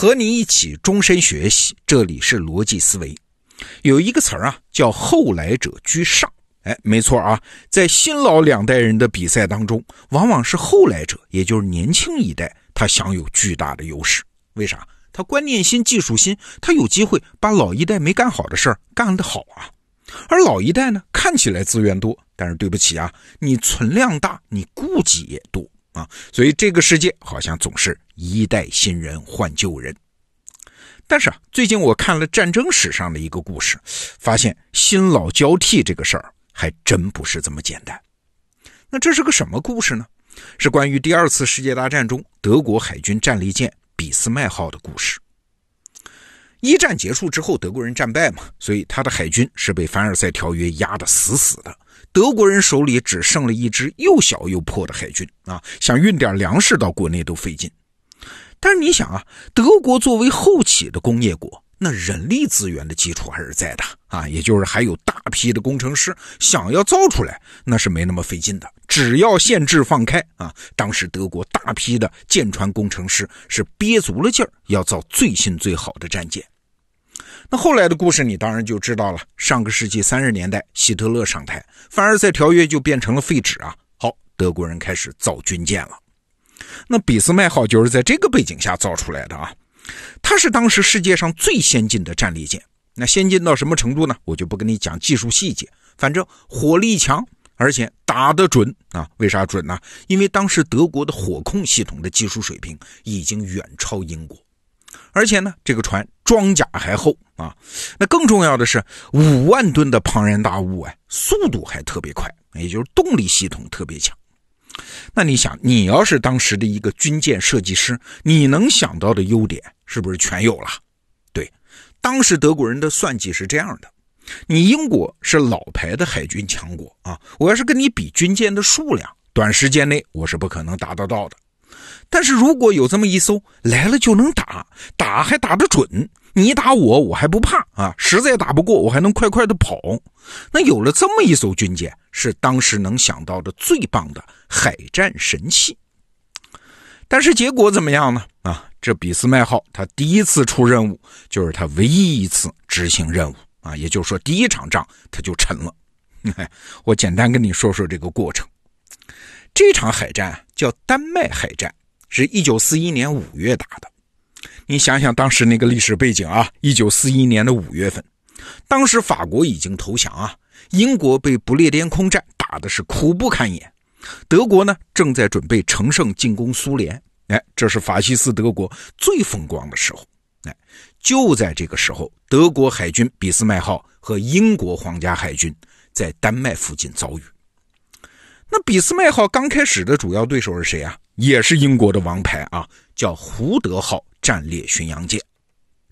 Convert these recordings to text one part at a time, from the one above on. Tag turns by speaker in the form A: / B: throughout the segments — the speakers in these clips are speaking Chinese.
A: 和你一起终身学习，这里是逻辑思维。有一个词儿啊，叫“后来者居上”。哎，没错啊，在新老两代人的比赛当中，往往是后来者，也就是年轻一代，他享有巨大的优势。为啥？他观念新、技术新，他有机会把老一代没干好的事儿干得好啊。而老一代呢，看起来资源多，但是对不起啊，你存量大，你顾忌也多啊。所以这个世界好像总是一代新人换旧人。但是啊，最近我看了战争史上的一个故事，发现新老交替这个事儿还真不是这么简单。那这是个什么故事呢？是关于第二次世界大战中德国海军战列舰俾斯麦号的故事。一战结束之后，德国人战败嘛，所以他的海军是被凡尔赛条约压得死死的。德国人手里只剩了一支又小又破的海军啊，想运点粮食到国内都费劲。但是你想啊，德国作为后起的工业国，那人力资源的基础还是在的啊，也就是还有大批的工程师，想要造出来那是没那么费劲的，只要限制放开啊。当时德国大批的舰船工程师是憋足了劲儿要造最新最好的战舰。那后来的故事你当然就知道了，上个世纪三十年代，希特勒上台，凡尔赛条约就变成了废纸啊。好，德国人开始造军舰了。那俾斯麦号就是在这个背景下造出来的啊，它是当时世界上最先进的战列舰。那先进到什么程度呢？我就不跟你讲技术细节，反正火力强，而且打得准啊。为啥准呢？因为当时德国的火控系统的技术水平已经远超英国，而且呢，这个船装甲还厚啊。那更重要的是，五万吨的庞然大物啊，速度还特别快，也就是动力系统特别强。那你想，你要是当时的一个军舰设计师，你能想到的优点是不是全有了？对，当时德国人的算计是这样的：你英国是老牌的海军强国啊，我要是跟你比军舰的数量，短时间内我是不可能达得到的。但是如果有这么一艘来了就能打，打还打得准。你打我，我还不怕啊！实在打不过，我还能快快的跑。那有了这么一艘军舰，是当时能想到的最棒的海战神器。但是结果怎么样呢？啊，这俾斯麦号它第一次出任务，就是它唯一一次执行任务啊，也就是说第一场仗它就沉了。我简单跟你说说这个过程。这场海战叫丹麦海战，是一九四一年五月打的。你想想当时那个历史背景啊，一九四一年的五月份，当时法国已经投降啊，英国被不列颠空战打的是苦不堪言，德国呢正在准备乘胜进攻苏联，哎，这是法西斯德国最风光的时候，哎，就在这个时候，德国海军俾斯麦号和英国皇家海军在丹麦附近遭遇。那俾斯麦号刚开始的主要对手是谁啊？也是英国的王牌啊，叫胡德号。战列巡洋舰，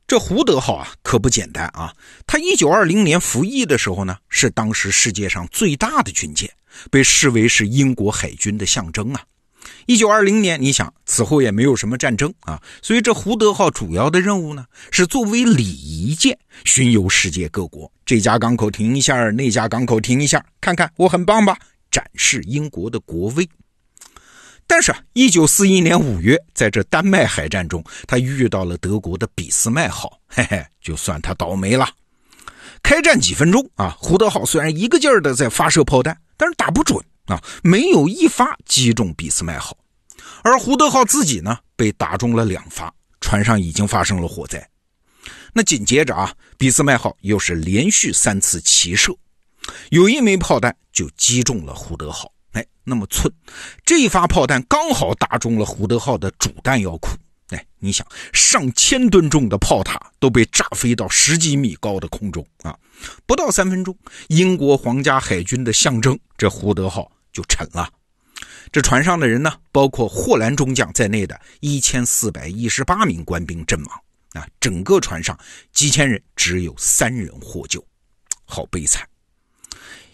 A: 这胡德号啊可不简单啊！他一九二零年服役的时候呢，是当时世界上最大的军舰，被视为是英国海军的象征啊。一九二零年，你想此后也没有什么战争啊，所以这胡德号主要的任务呢，是作为礼仪舰巡游世界各国，这家港口停一下，那家港口停一下，看看我很棒吧，展示英国的国威。但是，一九四一年五月，在这丹麦海战中，他遇到了德国的俾斯麦号，嘿嘿，就算他倒霉了。开战几分钟啊，胡德号虽然一个劲儿的在发射炮弹，但是打不准啊，没有一发击中俾斯麦号。而胡德号自己呢，被打中了两发，船上已经发生了火灾。那紧接着啊，俾斯麦号又是连续三次齐射，有一枚炮弹就击中了胡德号。那么寸，这一发炮弹刚好打中了胡德号的主弹药库。哎，你想，上千吨重的炮塔都被炸飞到十几米高的空中啊！不到三分钟，英国皇家海军的象征这胡德号就沉了。这船上的人呢，包括霍兰中将在内的一千四百一十八名官兵阵亡啊！整个船上几千人，只有三人获救，好悲惨。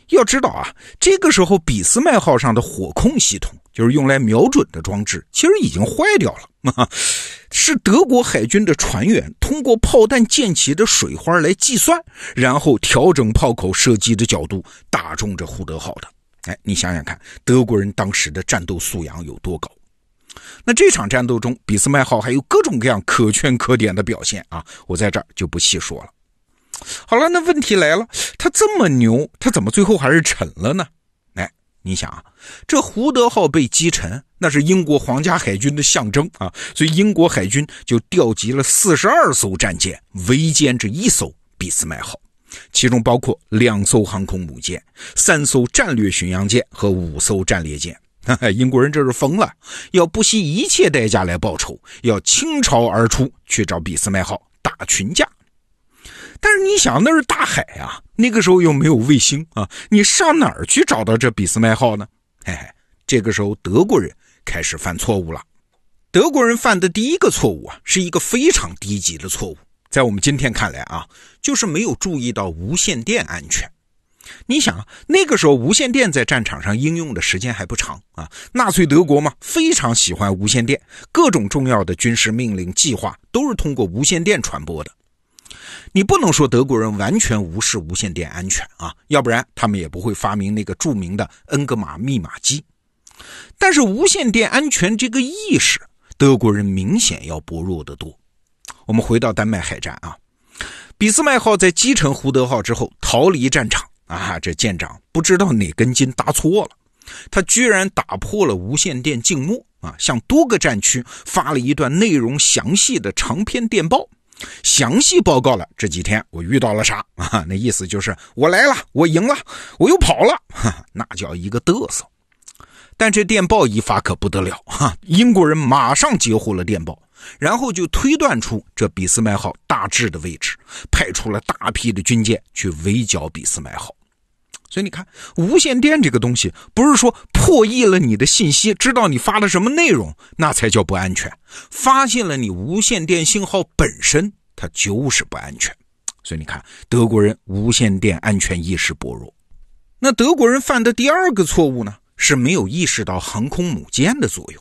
A: 要知道啊，这个时候俾斯麦号上的火控系统，就是用来瞄准的装置，其实已经坏掉了。是德国海军的船员通过炮弹溅起的水花来计算，然后调整炮口射击的角度，打中这胡德号的。哎，你想想看，德国人当时的战斗素养有多高？那这场战斗中，俾斯麦号还有各种各样可圈可点的表现啊，我在这儿就不细说了。好了，那问题来了，他这么牛，他怎么最后还是沉了呢？哎，你想啊，这胡德号被击沉，那是英国皇家海军的象征啊，所以英国海军就调集了四十二艘战舰围歼这一艘俾斯麦号，其中包括两艘航空母舰、三艘战略巡洋舰和五艘战列舰。英国人这是疯了，要不惜一切代价来报仇，要倾巢而出去找俾斯麦号打群架。但是你想，那是大海啊，那个时候又没有卫星啊，你上哪儿去找到这俾斯麦号呢？嘿嘿，这个时候德国人开始犯错误了。德国人犯的第一个错误啊，是一个非常低级的错误，在我们今天看来啊，就是没有注意到无线电安全。你想啊，那个时候无线电在战场上应用的时间还不长啊。纳粹德国嘛，非常喜欢无线电，各种重要的军事命令计划都是通过无线电传播的。你不能说德国人完全无视无线电安全啊，要不然他们也不会发明那个著名的恩格玛密码机。但是无线电安全这个意识，德国人明显要薄弱得多。我们回到丹麦海战啊，俾斯麦号在击沉胡德号之后逃离战场。啊，这舰长不知道哪根筋搭错了，他居然打破了无线电静默啊，向多个战区发了一段内容详细的长篇电报，详细报告了这几天我遇到了啥啊？那意思就是我来了，我赢了，我又跑了，哈，那叫一个嘚瑟。但这电报一发可不得了哈，英国人马上截获了电报。然后就推断出这俾斯麦号大致的位置，派出了大批的军舰去围剿俾斯麦号。所以你看，无线电这个东西，不是说破译了你的信息，知道你发了什么内容，那才叫不安全。发现了你无线电信号本身，它就是不安全。所以你看，德国人无线电安全意识薄弱。那德国人犯的第二个错误呢，是没有意识到航空母舰的作用。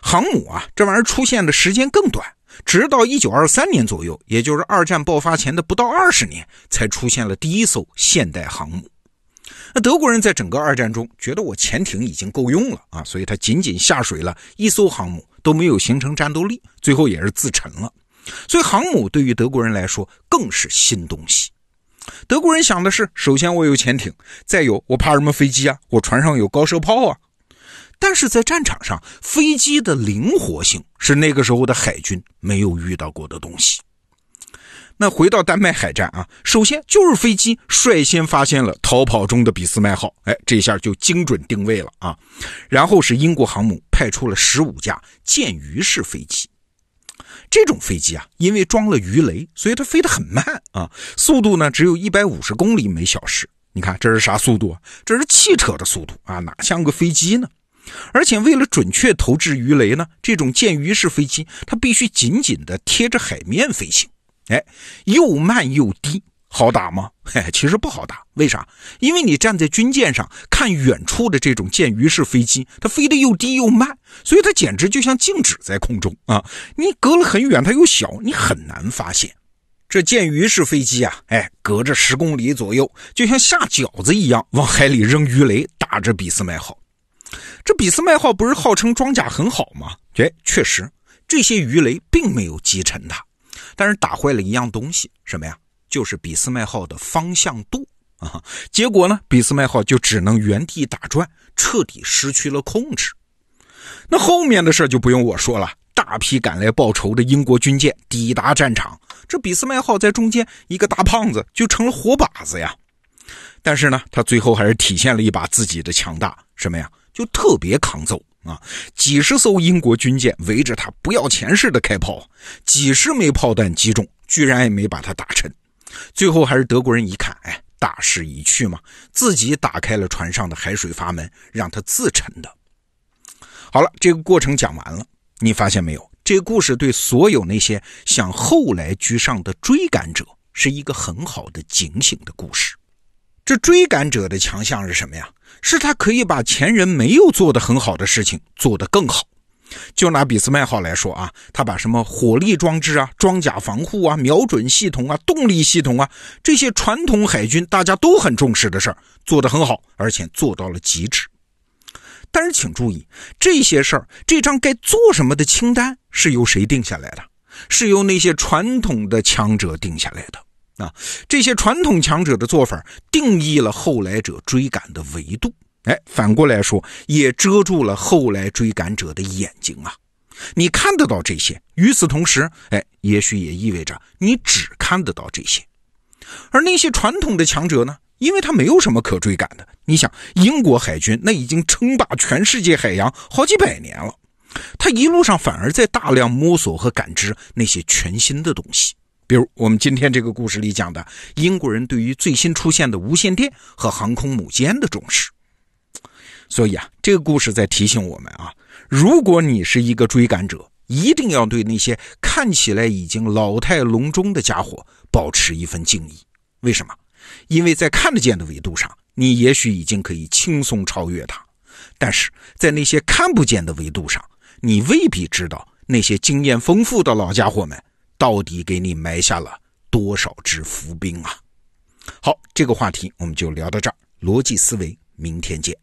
A: 航母啊，这玩意儿出现的时间更短，直到一九二三年左右，也就是二战爆发前的不到二十年，才出现了第一艘现代航母。那德国人在整个二战中觉得我潜艇已经够用了啊，所以他仅仅下水了一艘航母，都没有形成战斗力，最后也是自沉了。所以航母对于德国人来说更是新东西。德国人想的是：首先我有潜艇，再有我怕什么飞机啊？我船上有高射炮啊。但是在战场上，飞机的灵活性是那个时候的海军没有遇到过的东西。那回到丹麦海战啊，首先就是飞机率先发现了逃跑中的俾斯麦号，哎，这下就精准定位了啊。然后是英国航母派出了十五架剑鱼式飞机，这种飞机啊，因为装了鱼雷，所以它飞得很慢啊，速度呢只有一百五十公里每小时。你看这是啥速度啊？这是汽车的速度啊，哪像个飞机呢？而且为了准确投掷鱼雷呢，这种舰鱼式飞机它必须紧紧地贴着海面飞行。哎，又慢又低，好打吗？嘿，其实不好打。为啥？因为你站在军舰上看远处的这种舰鱼式飞机，它飞得又低又慢，所以它简直就像静止在空中啊！你隔了很远，它又小，你很难发现。这舰鱼式飞机啊，哎，隔着十公里左右，就像下饺子一样往海里扔鱼雷，打着俾斯麦号。这俾斯麦号不是号称装甲很好吗？哎，确实，这些鱼雷并没有击沉它，但是打坏了一样东西，什么呀？就是俾斯麦号的方向舵啊！结果呢，俾斯麦号就只能原地打转，彻底失去了控制。那后面的事就不用我说了，大批赶来报仇的英国军舰抵达战场，这俾斯麦号在中间一个大胖子就成了活靶子呀。但是呢，他最后还是体现了一把自己的强大，什么呀？就特别抗揍啊！几十艘英国军舰围着他不要钱似的开炮，几十枚炮弹击中，居然也没把他打沉。最后还是德国人一看，哎，大势已去嘛，自己打开了船上的海水阀门，让他自沉的。好了，这个过程讲完了，你发现没有？这个故事对所有那些想后来居上的追赶者是一个很好的警醒的故事。这追赶者的强项是什么呀？是他可以把前人没有做的很好的事情做得更好。就拿俾斯麦号来说啊，他把什么火力装置啊、装甲防护啊、瞄准系统啊、动力系统啊这些传统海军大家都很重视的事儿做得很好，而且做到了极致。但是请注意，这些事儿，这张该做什么的清单是由谁定下来的？是由那些传统的强者定下来的啊。这些传统强者的做法，定义了后来者追赶的维度。哎，反过来说，也遮住了后来追赶者的眼睛啊。你看得到这些，与此同时，哎，也许也意味着你只看得到这些。而那些传统的强者呢？因为他没有什么可追赶的。你想，英国海军那已经称霸全世界海洋好几百年了，他一路上反而在大量摸索和感知那些全新的东西，比如我们今天这个故事里讲的英国人对于最新出现的无线电和航空母舰的重视。所以啊，这个故事在提醒我们啊，如果你是一个追赶者，一定要对那些看起来已经老态龙钟的家伙保持一份敬意。为什么？因为在看得见的维度上，你也许已经可以轻松超越他；但是在那些看不见的维度上，你未必知道那些经验丰富的老家伙们到底给你埋下了多少只伏兵啊！好，这个话题我们就聊到这儿。逻辑思维，明天见。